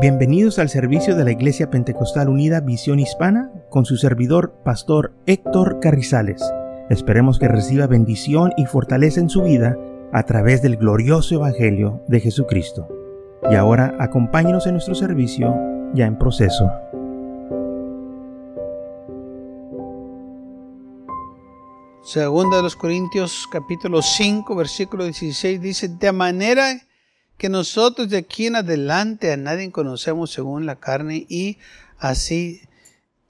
Bienvenidos al servicio de la Iglesia Pentecostal Unida Visión Hispana con su servidor, Pastor Héctor Carrizales. Esperemos que reciba bendición y fortaleza en su vida a través del glorioso Evangelio de Jesucristo. Y ahora acompáñenos en nuestro servicio ya en proceso. Segunda de los Corintios capítulo 5 versículo 16 dice, de manera que nosotros de aquí en adelante a nadie conocemos según la carne y así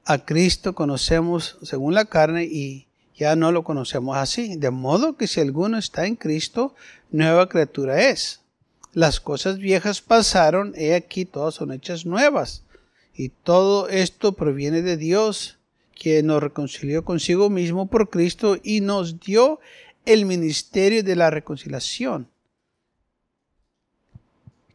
a Cristo conocemos según la carne y ya no lo conocemos así. De modo que si alguno está en Cristo, nueva criatura es. Las cosas viejas pasaron, he aquí todas son hechas nuevas. Y todo esto proviene de Dios, quien nos reconcilió consigo mismo por Cristo y nos dio el ministerio de la reconciliación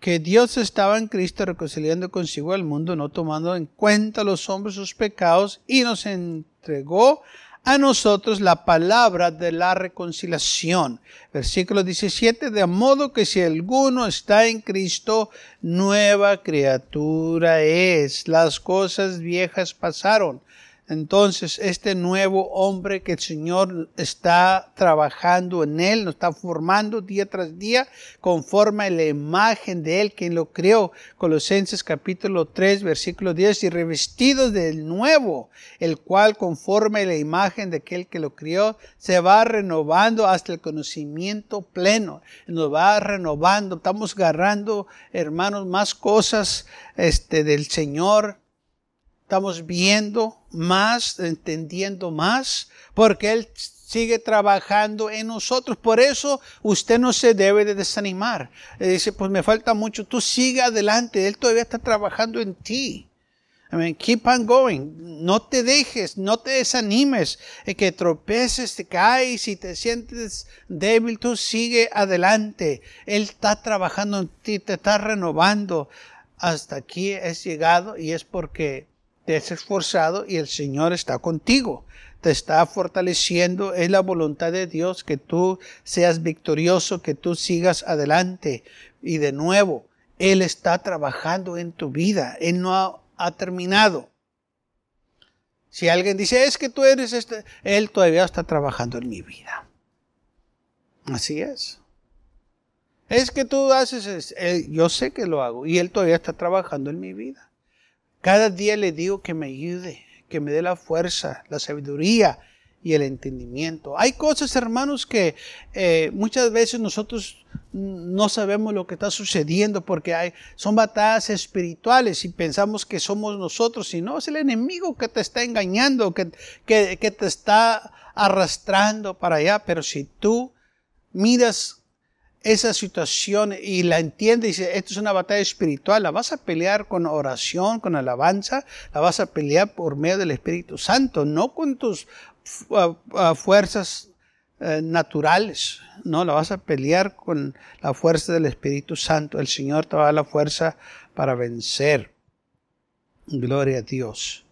que Dios estaba en Cristo reconciliando consigo al mundo, no tomando en cuenta los hombres sus pecados, y nos entregó a nosotros la palabra de la reconciliación. Versículo 17, de modo que si alguno está en Cristo, nueva criatura es. Las cosas viejas pasaron. Entonces, este nuevo hombre que el Señor está trabajando en él, nos está formando día tras día, conforme a la imagen de él, quien lo creó. Colosenses capítulo 3, versículo 10, y revestidos del nuevo, el cual conforme a la imagen de aquel que lo crió, se va renovando hasta el conocimiento pleno. Nos va renovando, estamos agarrando, hermanos, más cosas este, del Señor estamos viendo más, entendiendo más, porque Él sigue trabajando en nosotros. Por eso usted no se debe de desanimar. dice, pues me falta mucho, tú sigue adelante, Él todavía está trabajando en ti. I keep on going. No te dejes, no te desanimes. que tropeces, te caes y te sientes débil, tú sigue adelante. Él está trabajando en ti, te está renovando. Hasta aquí es llegado y es porque te has esforzado y el Señor está contigo. Te está fortaleciendo. Es la voluntad de Dios que tú seas victorioso, que tú sigas adelante. Y de nuevo, Él está trabajando en tu vida. Él no ha, terminado. Si alguien dice, es que tú eres este, Él todavía está trabajando en mi vida. Así es. Es que tú haces, yo sé que lo hago y Él todavía está trabajando en mi vida. Cada día le digo que me ayude, que me dé la fuerza, la sabiduría y el entendimiento. Hay cosas, hermanos, que eh, muchas veces nosotros no sabemos lo que está sucediendo porque hay, son batallas espirituales y pensamos que somos nosotros y no, es el enemigo que te está engañando, que, que, que te está arrastrando para allá. Pero si tú miras esa situación y la entiende y dice, esto es una batalla espiritual, la vas a pelear con oración, con alabanza, la vas a pelear por medio del Espíritu Santo, no con tus fuerzas uh, naturales, no, la vas a pelear con la fuerza del Espíritu Santo. El Señor te va a dar la fuerza para vencer. Gloria a Dios.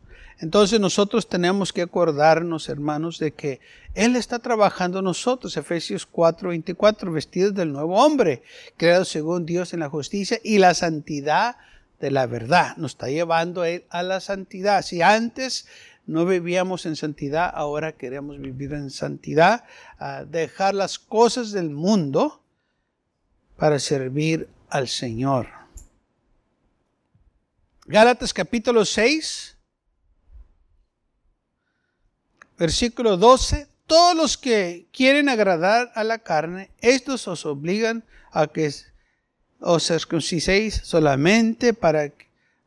Entonces nosotros tenemos que acordarnos, hermanos, de que Él está trabajando nosotros, Efesios 4, 24, vestidos del nuevo hombre, creado según Dios en la justicia y la santidad de la verdad. Nos está llevando a, él a la santidad. Si antes no vivíamos en santidad, ahora queremos vivir en santidad, dejar las cosas del mundo para servir al Señor. Gálatas capítulo 6 Versículo 12. Todos los que quieren agradar a la carne, estos os obligan a que os circunciséis solamente para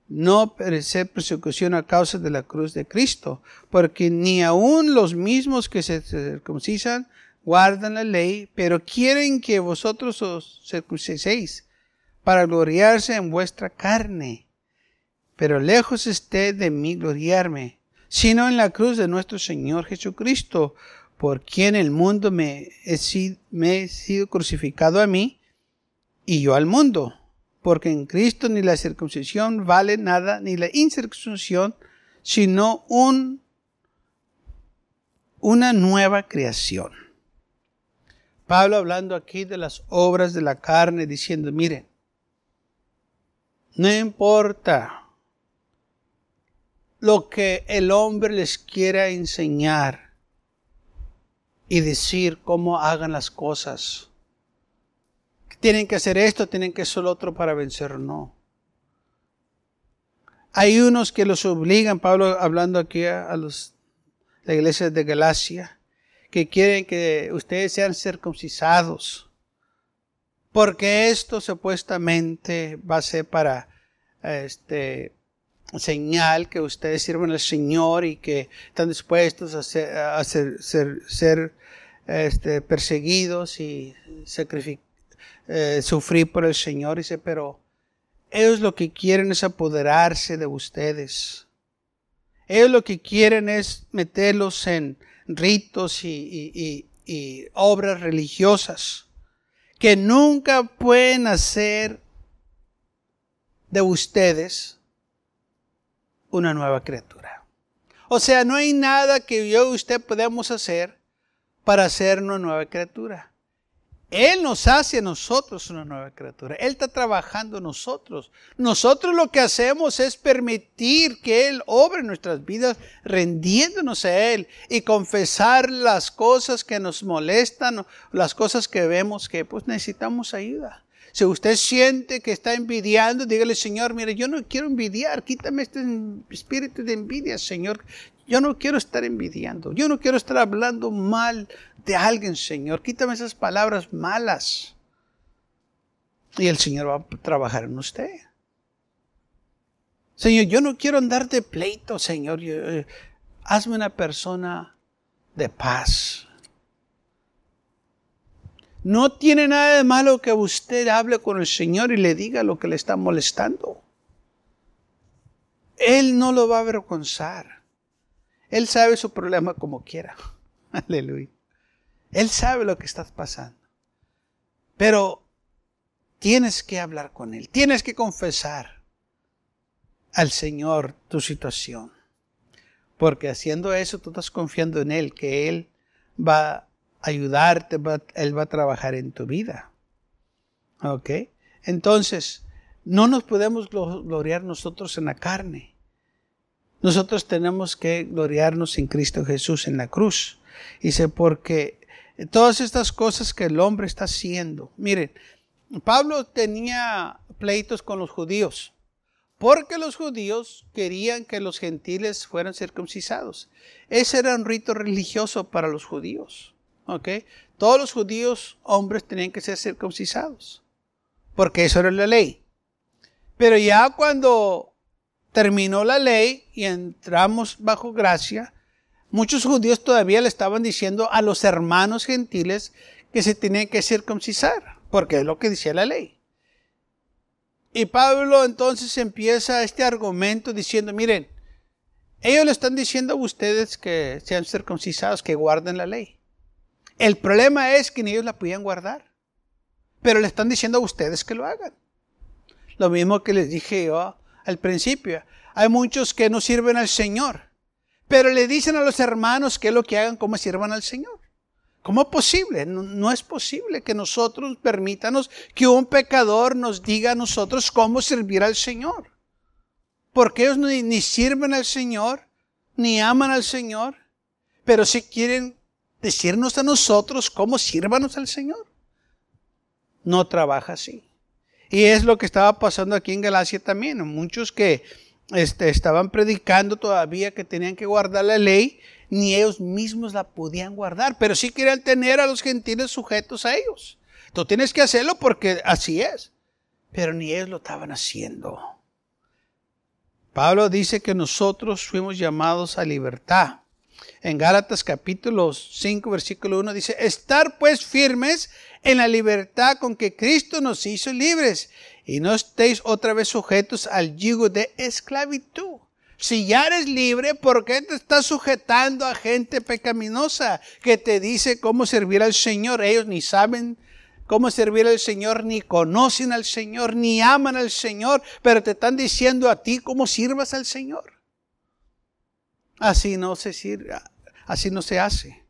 no perecer persecución a causa de la cruz de Cristo, porque ni aun los mismos que se circuncisan guardan la ley, pero quieren que vosotros os circunciséis para gloriarse en vuestra carne. Pero lejos esté de mí gloriarme, sino en la cruz de nuestro Señor Jesucristo, por quien el mundo me he, sido, crucificado a mí y yo al mundo, porque en Cristo ni la circuncisión vale nada, ni la incircuncisión, sino un, una nueva creación. Pablo hablando aquí de las obras de la carne, diciendo, miren, No importa lo que el hombre les quiera enseñar y decir cómo hagan las cosas. Tienen que hacer esto, tienen que hacer lo otro para vencer, no. Hay unos que los obligan, Pablo hablando aquí a, los, la iglesia de Galacia, que quieren que ustedes sean circuncisados. Porque esto supuestamente va a ser para este señal que ustedes sirven al Señor y que están dispuestos a ser, este, perseguidos y eh, sufrir por el Señor. Pero ellos lo que quieren es apoderarse de ustedes. Ellos lo que quieren es meterlos en ritos y, obras religiosas que nunca pueden hacer de ustedes una nueva criatura. O sea, no hay nada que yo y usted podamos hacer para hacer una nueva criatura. Él nos hace a nosotros una nueva criatura. Él está trabajando en nosotros. Nosotros lo que hacemos es permitir que Él obre nuestras vidas, rendiéndonos a Él y confesar las cosas que nos molestan, las cosas que vemos que pues necesitamos ayuda. Si usted siente que está envidiando, dígale, Señor, mire, yo no quiero envidiar, quítame este espíritu de envidia, Señor. Yo no quiero estar envidiando, yo no quiero estar hablando mal de alguien, Señor. Quítame esas palabras malas. Y el Señor va a trabajar en usted. Señor, yo no quiero andar de pleito, Señor. Eh, hazme una persona de paz. No tiene nada de malo que usted hable con el Señor y le diga lo que le está molestando. Él no lo va a avergonzar. Él sabe su problema como quiera. Aleluya. Él sabe lo que estás pasando. Pero tienes que hablar con Él, tienes que confesar al Señor tu situación. Porque haciendo eso tú estás confiando en Él, que Él va ayudarte, Él va a trabajar en tu vida. ¿Ok? Entonces, no nos podemos gloriar nosotros en la carne. Nosotros tenemos que gloriarnos en Cristo Jesús en la cruz. Dice, porque todas estas cosas que el hombre está haciendo. Miren, Pablo tenía pleitos con los judíos, porque los judíos querían que los gentiles fueran circuncisados. Ese era un rito religioso para los judíos. ¿Ok? Todos los judíos hombres tenían que ser circuncisados, porque eso era la ley. Pero ya cuando terminó la ley y entramos bajo gracia, Muchos judíos todavía le estaban diciendo a los hermanos gentiles que se tenían que circuncisar, porque es lo que decía la ley. Y Pablo entonces empieza este argumento diciendo, miren, ellos le están diciendo a ustedes que sean circuncisados, que guarden la ley. El problema es que ni ellos la podían guardar, pero le están diciendo a ustedes que lo hagan. Lo mismo que les dije yo al principio. Hay muchos que no sirven al Señor pero le dicen a los hermanos que lo que hagan como sirvan al Señor. ¿Cómo es posible? No, es posible que nosotros permítanos que un pecador nos diga a nosotros cómo servir al Señor. Porque ellos ni sirven al Señor, ni aman al Señor, pero si quieren decirnos a nosotros cómo sírvanos al Señor. No trabaja así. Y es lo que estaba pasando aquí en Galacia también. Muchos que este, estaban predicando todavía que tenían que guardar la ley, ni ellos mismos la podían guardar, pero sí querían tener a los gentiles sujetos a ellos. Tú tienes que hacerlo porque así es, pero ni ellos lo estaban haciendo. Pablo dice que nosotros fuimos llamados a libertad. En Gálatas capítulo 5, versículo 1 dice, estar pues firmes en la libertad con que Cristo nos hizo libres y no estéis otra vez sujetos al yugo de esclavitud. Si ya eres libre, ¿por qué te estás sujetando a gente pecaminosa que te dice cómo servir al Señor? Ellos ni saben cómo servir al Señor, ni conocen al Señor, ni aman al Señor, pero te están diciendo a ti cómo sirvas al Señor. Así no se sirve, así no se hace.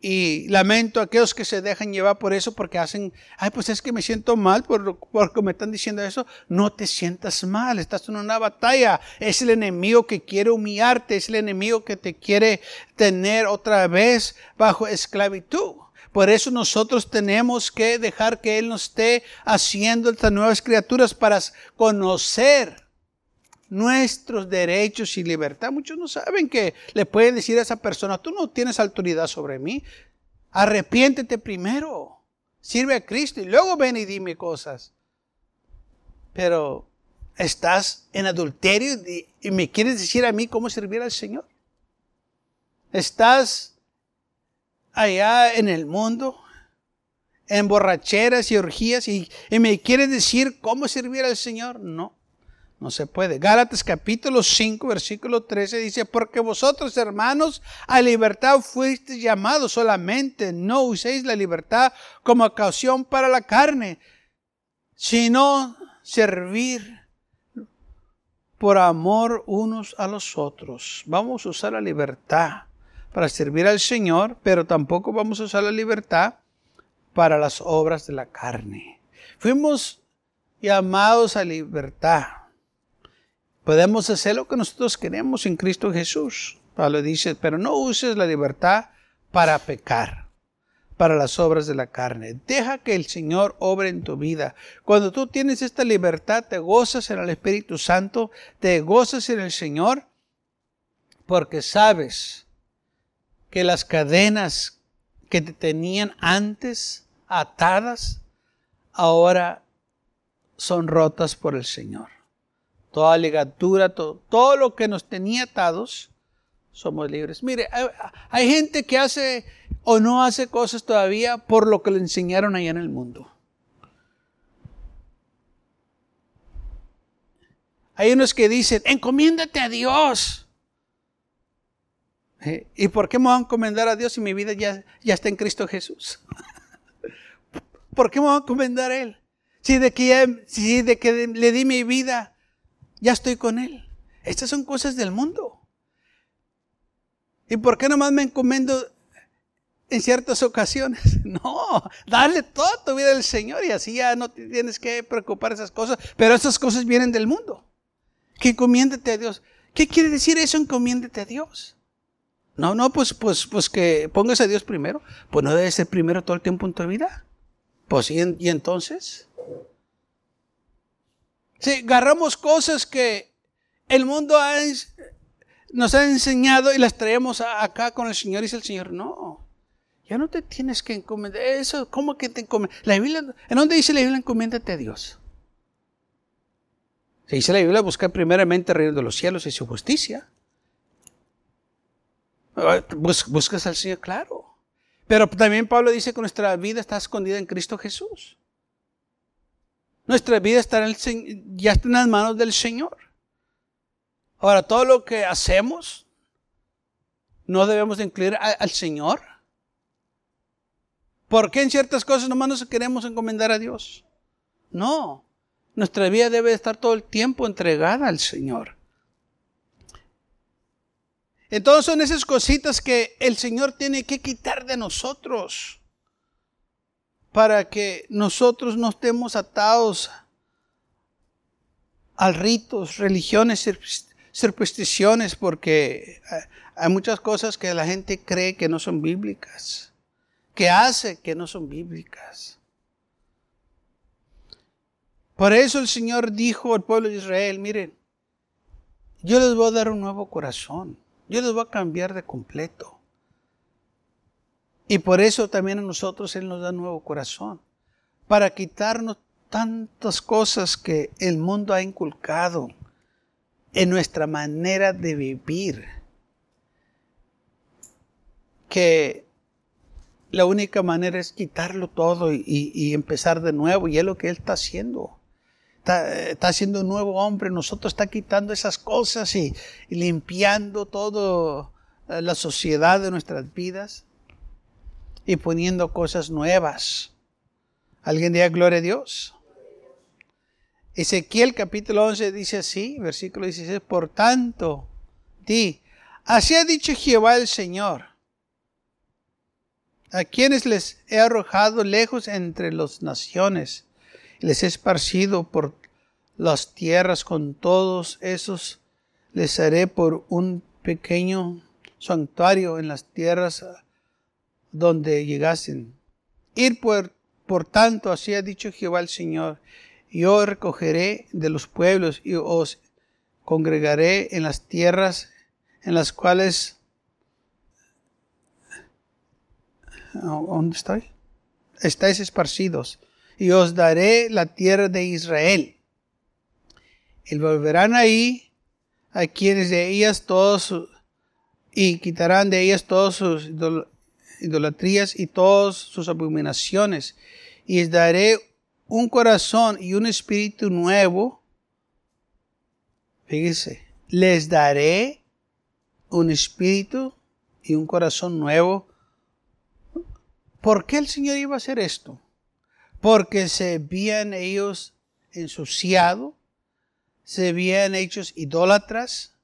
y lamento a aquellos que se dejan llevar por eso porque hacen, ay, pues es que me siento mal por, porque me están diciendo eso. No te sientas mal, estás en una batalla. Es el enemigo que quiere humillarte, es el enemigo que te quiere tener otra vez bajo esclavitud. Por eso nosotros tenemos que dejar que Él nos esté haciendo estas nuevas criaturas para conocer nuestros derechos y libertad. Muchos no saben que le pueden decir a esa persona, tú no tienes autoridad sobre mí. Arrepiéntete primero. Sirve a Cristo y luego ven y dime cosas. Pero estás en adulterio y, me quieres decir a mí cómo servir al Señor. Estás allá en el mundo, en borracheras y orgías y, me quieres decir cómo servir al Señor. No. No se puede. Gálatas capítulo 5, versículo 13 dice, porque vosotros hermanos a libertad fuisteis llamados solamente, no uséis la libertad como ocasión para la carne, sino servir por amor unos a los otros. Vamos a usar la libertad para servir al Señor, pero tampoco vamos a usar la libertad para las obras de la carne. Fuimos llamados a libertad Podemos hacer lo que nosotros queremos en Cristo Jesús. Pablo dice, pero no uses la libertad para pecar, para las obras de la carne. Deja que el Señor obre en tu vida. Cuando tú tienes esta libertad, te gozas en el Espíritu Santo, te gozas en el Señor, porque sabes que las cadenas que te tenían antes atadas, ahora son rotas por el Señor toda ligatura, todo, todo lo que nos tenía atados, somos libres. Mire, hay, gente que hace o no hace cosas todavía por lo que le enseñaron allá en el mundo. Hay unos que dicen, encomiéndate a Dios. ¿Eh? ¿Y por qué me voy a encomendar a Dios si mi vida ya, ya está en Cristo Jesús? ¿Por qué me voy a encomendar a Él? Si de que, si de que le di mi vida ya estoy con Él. Estas son cosas del mundo. ¿Y por qué nomás me encomendo en ciertas ocasiones? No, dale toda tu vida al Señor y así ya no tienes que preocupar esas cosas. Pero esas cosas vienen del mundo. Que encomiéndete a Dios. ¿Qué quiere decir eso, encomiéndete a Dios? No, no, pues, pues, pues que pongas a Dios primero. Pues no debe ser primero todo el tiempo en tu vida. Pues, ¿y, y entonces? Si agarramos cosas que el mundo nos ha enseñado y las traemos acá con el Señor y dice el Señor, no, ya no te tienes que encomendar. Eso, ¿cómo que te encomiendas? La Biblia, ¿En dónde dice la Biblia encomiéndate a Dios? Se dice la Biblia buscar primeramente el reino de los cielos y su justicia. buscas al Señor, claro. Pero también Pablo dice que nuestra vida está escondida en Cristo Jesús. Nuestra vida está ya está en las manos del Señor. Ahora, todo lo que hacemos, no debemos de incluir al Señor. ¿Por qué en ciertas cosas nomás nos queremos encomendar a Dios? No, nuestra vida debe estar todo el tiempo entregada al Señor. Entonces son esas cositas que el Señor tiene que quitar de nosotros para que nosotros no estemos atados a ritos, religiones, supersticiones, porque hay muchas cosas que la gente cree que no son bíblicas, que hace que no son bíblicas. Por eso el Señor dijo al pueblo de Israel, miren, yo les voy a dar un nuevo corazón, yo les voy a cambiar de completo. Y por eso también a nosotros Él nos da nuevo corazón, para quitarnos tantas cosas que el mundo ha inculcado en nuestra manera de vivir, que la única manera es quitarlo todo y, empezar de nuevo, y es lo que Él está haciendo. Está, haciendo un nuevo hombre, nosotros está quitando esas cosas y, y limpiando toda eh, la sociedad de nuestras vidas y poniendo cosas nuevas. ¿Alguien diga gloria a Dios? Ezequiel capítulo 11 dice así, versículo 16, por tanto, di, así ha dicho Jehová el Señor. a quienes les he arrojado lejos entre las naciones, les he esparcido por las tierras con todos esos, les haré por un pequeño santuario en las tierras donde llegasen. Ir por, por tanto, así ha dicho Jehová el Señor, yo recogeré de los pueblos y os congregaré en las tierras en las cuales... ¿Dónde estoy? Estáis esparcidos y os daré la tierra de Israel. Y volverán ahí a quienes de ellas todos y quitarán de ellas todas sus idolatrías y todas sus abominaciones. Y les daré un corazón y un espíritu nuevo. Fíjese, les daré un espíritu y un corazón nuevo. ¿Por qué el Señor iba a hacer esto? Porque se habían ellos ensuciado, se habían hechos idólatras,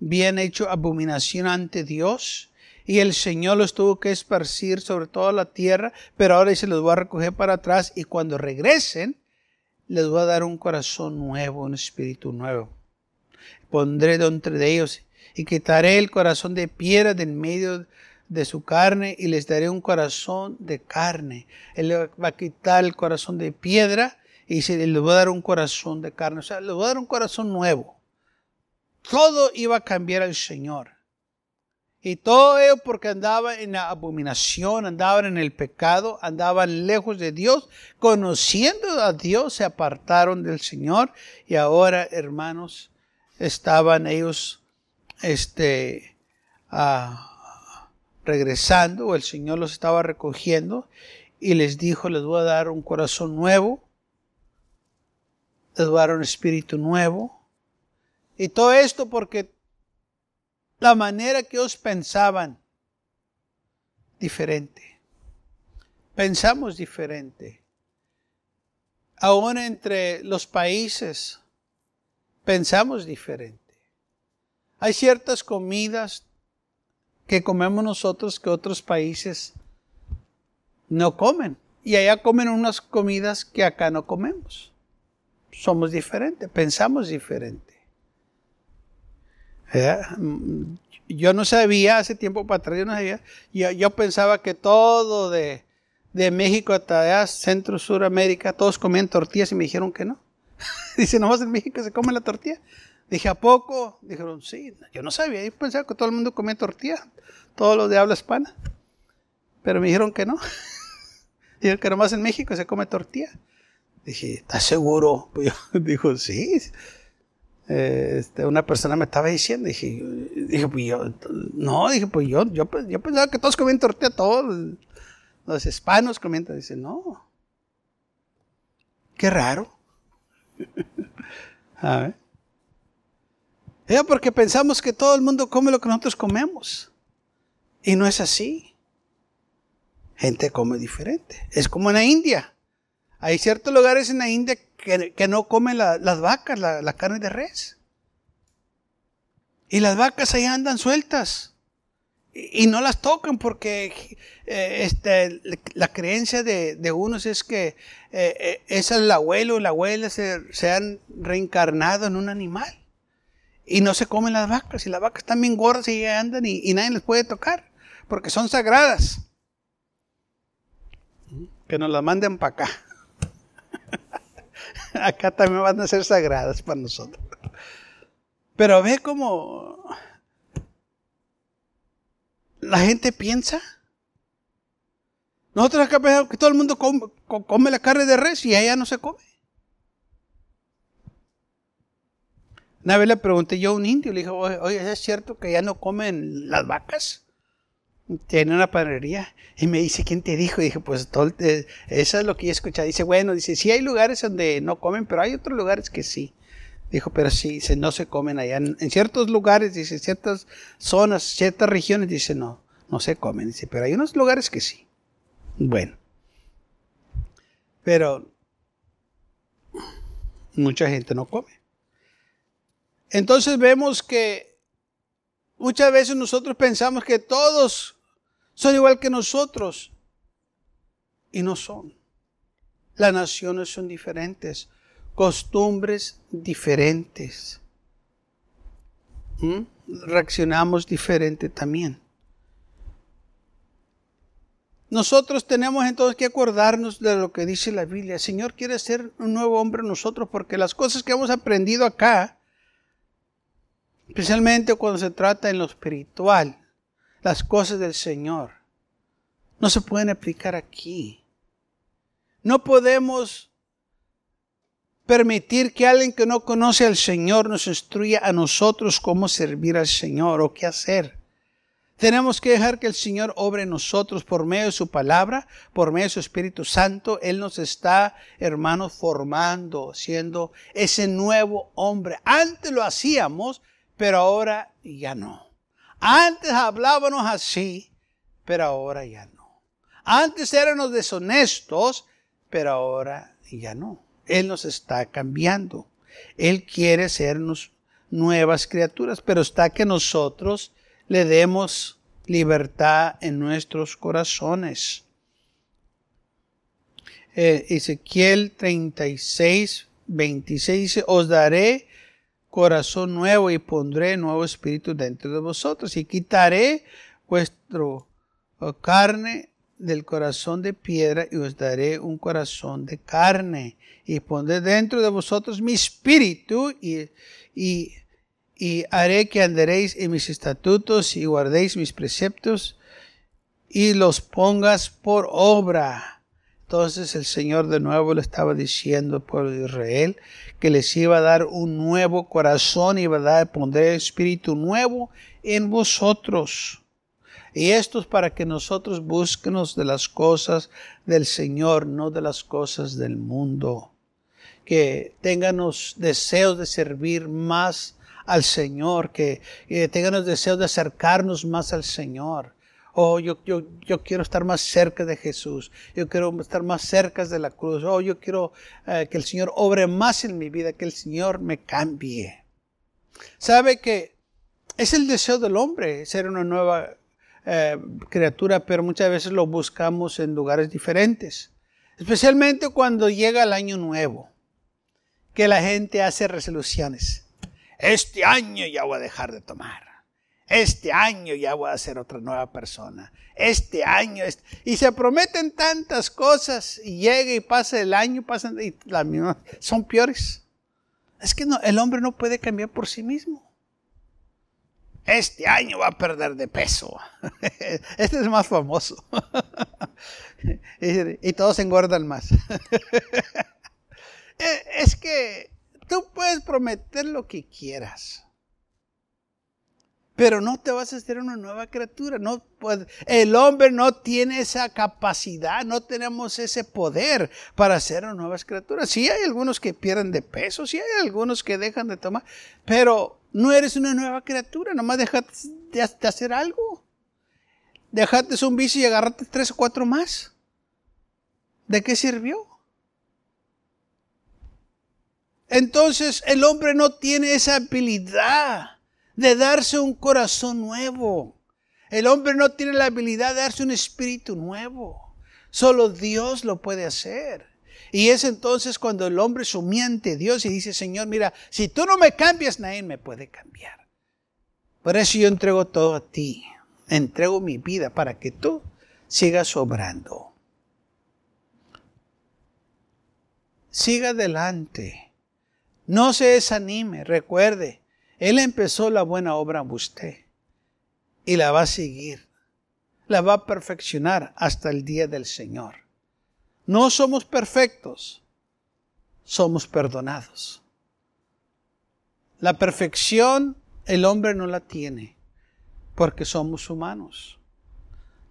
habían hecho abominación ante Dios, y el Señor los tuvo que esparcir sobre toda la tierra, pero ahora se los voy a recoger para atrás y cuando regresen les voy a dar un corazón nuevo, un espíritu nuevo. Pondré de ellos y quitaré el corazón de piedra del medio de su carne y les daré un corazón de carne. Él va a quitar el corazón de piedra y se les va a dar un corazón de carne. O sea, les va a dar un corazón nuevo. Todo iba a cambiar al Señor. Y todo ello porque andaban en la abominación, andaban en el pecado, andaban lejos de Dios, conociendo a Dios, se apartaron del Señor. Y ahora, hermanos, estaban ellos este, ah, regresando, o el Señor los estaba recogiendo. Y les dijo, les voy a dar un corazón nuevo, les voy a dar un espíritu nuevo. Y todo esto porque la manera que ellos pensaban diferente. Pensamos diferente. Aún entre los países pensamos diferente. Hay ciertas comidas que comemos nosotros que otros países no comen. Y allá comen unas comidas que acá no comemos. Somos diferentes, pensamos diferente. Yo no sabía, hace tiempo para atrás, yo no sabía, yo, pensaba que todo de, México hasta allá, Centro, Suramérica, todos comían tortillas y me dijeron que no. Dice, nomás en México se come la tortilla. Dije, ¿a poco? Dijeron, sí, yo no sabía, yo pensaba que todo el mundo comía tortilla, todos los de habla hispana. Pero me dijeron que no. dijeron que nomás en México se come tortilla. Dije, ¿estás seguro? Yo, dijo, sí. Eh, este, una persona me estaba diciendo, dije, dije pues yo, no, dije, pues yo, yo, yo pensaba que todos comían tortilla, todos los hispanos comían, dice, no, qué raro. A ver. Porque pensamos que todo el mundo come lo que nosotros comemos. Y no es así. Gente come diferente. Es como en la India. Hay ciertos lugares en la India que, no comen las vacas, la, carne de res. Y las vacas ahí andan sueltas. Y, no las tocan porque eh, este, la creencia de, unos es que eh, eh, es el abuelo o la abuela se, han reencarnado en un animal. Y no se comen las vacas. Y las vacas están bien gordas y andan y, y nadie les puede tocar. Porque son sagradas. Que nos las manden para acá. acá también van a ser sagradas para nosotros. Pero ve cómo la gente piensa. Nosotros acá pensamos que todo el mundo come, la carne de res y allá no se come. Una vez le pregunté yo a un indio, le dije, oye, ¿es cierto que ya no comen las vacas? Tiene una panadería y me dice, ¿quién te dijo? Y dije, pues todo, eso es lo que he escuchado. Dice, bueno, dice, sí hay lugares donde no comen, pero hay otros lugares que sí. Dijo, pero sí, no se comen allá. En, ciertos lugares, dice, ciertas zonas, ciertas regiones, dice, no, no se comen. Dice, pero hay unos lugares que sí. Bueno. Pero mucha gente no come. Entonces vemos que muchas veces nosotros pensamos que todos son igual que nosotros. y no son. Las naciones son diferentes, costumbres diferentes. ¿Mm? Reaccionamos diferente también. Nosotros tenemos entonces que acordarnos de lo que dice la Biblia. El Señor quiere ser un nuevo hombre nosotros porque las cosas que hemos aprendido acá, especialmente cuando se trata en lo espiritual, las cosas del Señor, no se pueden aplicar aquí. No podemos permitir que alguien que no conoce al Señor nos instruya a nosotros cómo servir al Señor o qué hacer. Tenemos que dejar que el Señor obre en nosotros por medio de su palabra, por medio de su Espíritu Santo. Él nos está, hermanos, formando, siendo ese nuevo hombre. Antes lo hacíamos, pero ahora ya no. Antes hablábamos así, pero ahora ya no. Antes éramos deshonestos, pero ahora ya no. Él nos está cambiando. Él quiere sernos nuevas criaturas, pero está que nosotros le demos libertad en nuestros corazones. Eh, Ezequiel 36, 26 dice, os daré corazón nuevo y pondré nuevo espíritu dentro de vosotros y quitaré vuestro oh, carne del corazón de piedra y os daré un corazón de carne y pondré dentro de vosotros mi espíritu y, y, y haré que andaréis en mis estatutos y guardéis mis preceptos y los pongas por obra. Entonces el Señor de nuevo le estaba diciendo al pueblo de Israel que les iba a dar un nuevo corazón, iba a dar, pondré espíritu nuevo en vosotros. Y esto es para que nosotros busquemos de las cosas del Señor, no de las cosas del mundo. Que tengamos deseos de servir más al Señor, que, tengamos deseos de acercarnos más al Señor. Oh, yo, yo, yo, quiero estar más cerca de Jesús. Yo quiero estar más cerca de la cruz. Oh, yo quiero eh, que el Señor obre más en mi vida, que el Señor me cambie. Sabe que es el deseo del hombre ser una nueva eh, criatura, pero muchas veces lo buscamos en lugares diferentes. Especialmente cuando llega el año nuevo, que la gente hace resoluciones. Este año ya voy a dejar de tomar. Este año ya voy a ser otra nueva persona. Este año. Y se prometen tantas cosas y llega y pasa el año, pasan y las mismas son peores. Es que no, el hombre no puede cambiar por sí mismo este año va a perder de peso. Este es más famoso. Y todos engordan más. Eh, es que tú puedes prometer lo que quieras. Pero no te vas a hacer una nueva criatura. No el hombre no tiene esa capacidad, no tenemos ese poder para hacer nuevas criaturas. Sí hay algunos que pierden de peso, sí hay algunos que dejan de tomar, pero no eres una nueva criatura, nomás dejaste de hacer algo. Dejaste un vicio y agarraste tres o cuatro más. ¿De qué sirvió? Entonces el hombre no tiene esa habilidad de darse un corazón nuevo. El hombre no tiene la habilidad de darse un espíritu nuevo. Solo Dios lo puede hacer. Y es entonces cuando el hombre sumía ante Dios y dice, Señor, mira, si tú no me cambias, nadie me puede cambiar. Por eso yo entrego todo a ti. Entrego mi vida para que tú sigas obrando. Siga adelante. No se desanime. Recuerde, Él empezó la buena obra en usted y la va a seguir. La va a perfeccionar hasta el día del Señor. No somos perfectos, somos perdonados. La perfección el hombre no la tiene porque somos humanos.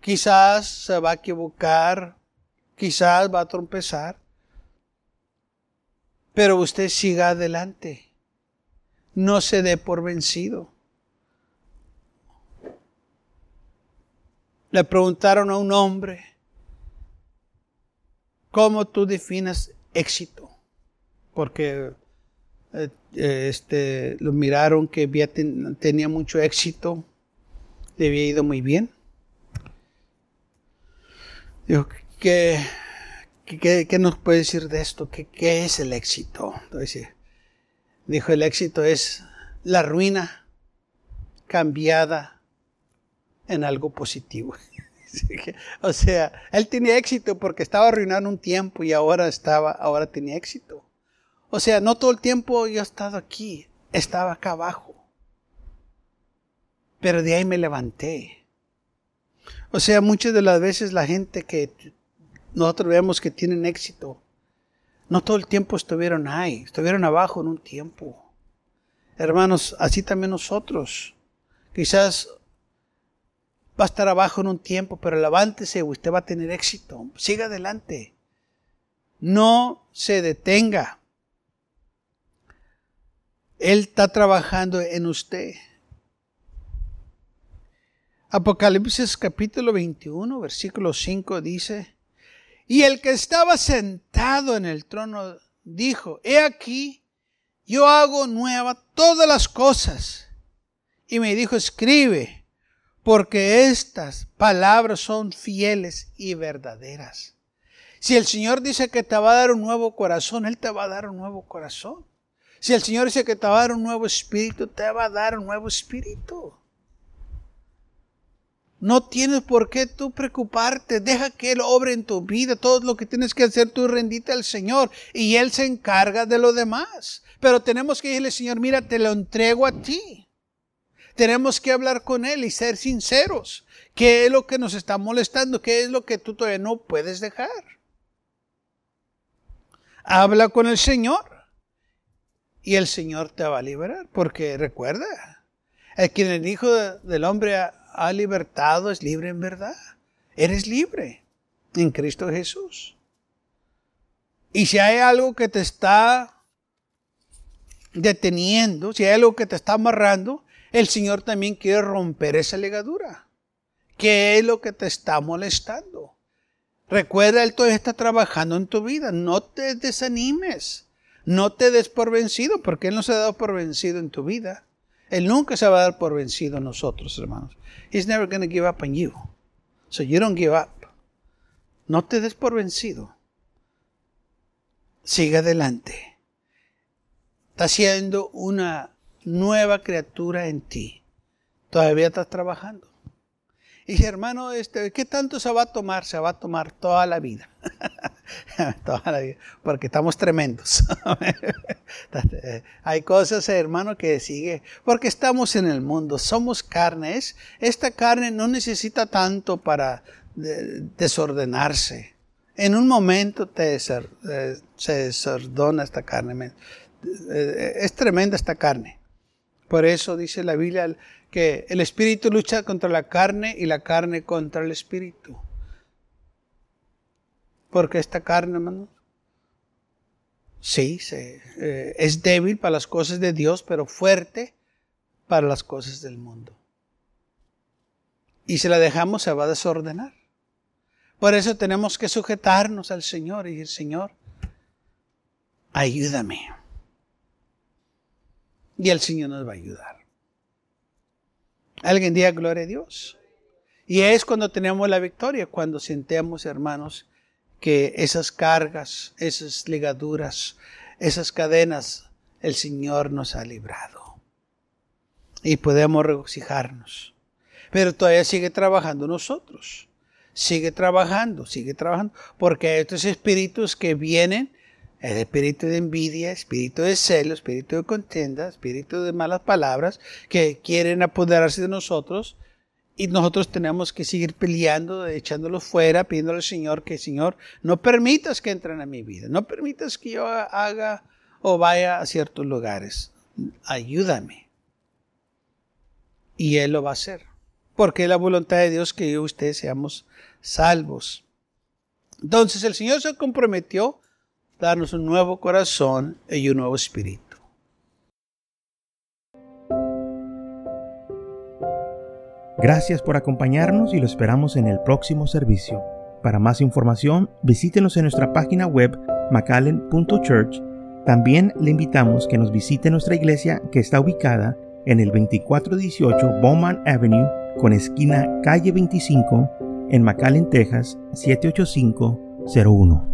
Quizás se va a equivocar, quizás va a trompezar, pero usted siga adelante. No se dé por vencido. Le preguntaron a un hombre, ¿Cómo tú defines éxito? Porque eh, eh, este, lo miraron que tenía mucho éxito, le había ido muy bien. Dijo que ¿Qué, nos puede decir de esto? ¿Qué, qué es el éxito? Dijo, el éxito es la ruina cambiada en algo positivo. o sea, él tenía éxito porque estaba arruinando un tiempo y ahora estaba, ahora tenía éxito. O sea, no todo el tiempo yo he estado aquí, estaba acá abajo. Pero de ahí me levanté. O sea, muchas de las veces la gente que nosotros vemos que tienen éxito, no todo el tiempo estuvieron ahí, estuvieron abajo en un tiempo. Hermanos, así también nosotros. Quizás va a estar abajo en un tiempo, pero levántese, usted va a tener éxito. Siga adelante. No se detenga. Él está trabajando en usted. Apocalipsis capítulo 21, versículo 5 dice, y el que estaba sentado en el trono dijo, he aquí, yo hago nueva todas las cosas. Y me dijo, escribe, porque estas palabras son fieles y verdaderas. Si el Señor dice que te va a dar un nuevo corazón, Él te va a dar un nuevo corazón. Si el Señor dice que te va a dar un nuevo espíritu, te va a dar un nuevo espíritu. No tienes por qué tú preocuparte. Deja que Él obre en tu vida. Todo lo que tienes que hacer, tú rendite al Señor. Y Él se encarga de lo demás. Pero tenemos que decirle, Señor, mira, te lo entrego a ti. Tenemos que hablar con Él y ser sinceros. ¿Qué es lo que nos está molestando? ¿Qué es lo que tú todavía no puedes dejar? Habla con el Señor y el Señor te va a liberar. Porque recuerda, el quien el Hijo del Hombre ha, libertado es libre en verdad. Eres libre en Cristo Jesús. Y si hay algo que te está deteniendo, si hay algo que te está amarrando, el Señor también quiere romper esa legadura. ¿Qué es lo que te está molestando? Recuerda, Él todavía está trabajando en tu vida. No te desanimes. No te des por vencido, porque Él no se ha dado por vencido en tu vida. Él nunca se va a dar por vencido a nosotros, hermanos. He's never going to give up on you. So you don't give up. No te des por vencido. Sigue adelante. Está siendo una nueva criatura en ti. Todavía estás trabajando. Y dice, hermano, este, ¿qué tanto se va a tomar? Se va a tomar toda la vida. toda la vida. Porque estamos tremendos. Hay cosas, hermano, que sigue. Porque estamos en el mundo, somos carnes. Esta carne no necesita tanto para desordenarse. En un momento te, eh, se desordona esta carne. Eh, es tremenda esta carne. Por eso dice la Biblia que el espíritu lucha contra la carne y la carne contra el espíritu. Porque esta carne, hermano, sí, eh, es débil para las cosas de Dios, pero fuerte para las cosas del mundo. Y si la dejamos se va a desordenar. Por eso tenemos que sujetarnos al Señor y decir, Señor, ayúdame. Y el Señor nos va a ayudar. Alguien diga gloria a Dios. Y es cuando tenemos la victoria, cuando sentemos, hermanos, que esas cargas, esas ligaduras, esas cadenas, el Señor nos ha librado. Y podemos regocijarnos. Pero todavía sigue trabajando nosotros. Sigue trabajando, sigue trabajando. Porque hay estos espíritus que vienen el espíritu de envidia, espíritu de celo, espíritu de contienda, espíritu de malas palabras que quieren apoderarse de nosotros y nosotros tenemos que seguir peleando, echándolos fuera, pidiéndole al Señor que, Señor, no permitas que entren a mi vida, no permitas que yo haga o vaya a ciertos lugares. Ayúdame. Y Él lo va a hacer. Porque es la voluntad de Dios que yo y usted seamos salvos. Entonces el Señor se comprometió darnos un nuevo corazón y un nuevo espíritu. Gracias por acompañarnos y lo esperamos en el próximo servicio. Para más información, visítenos en nuestra página web macallen.church. También le invitamos que nos visite nuestra iglesia que está ubicada en el 2418 Bowman Avenue con esquina calle 25 en McAllen, Texas 78501.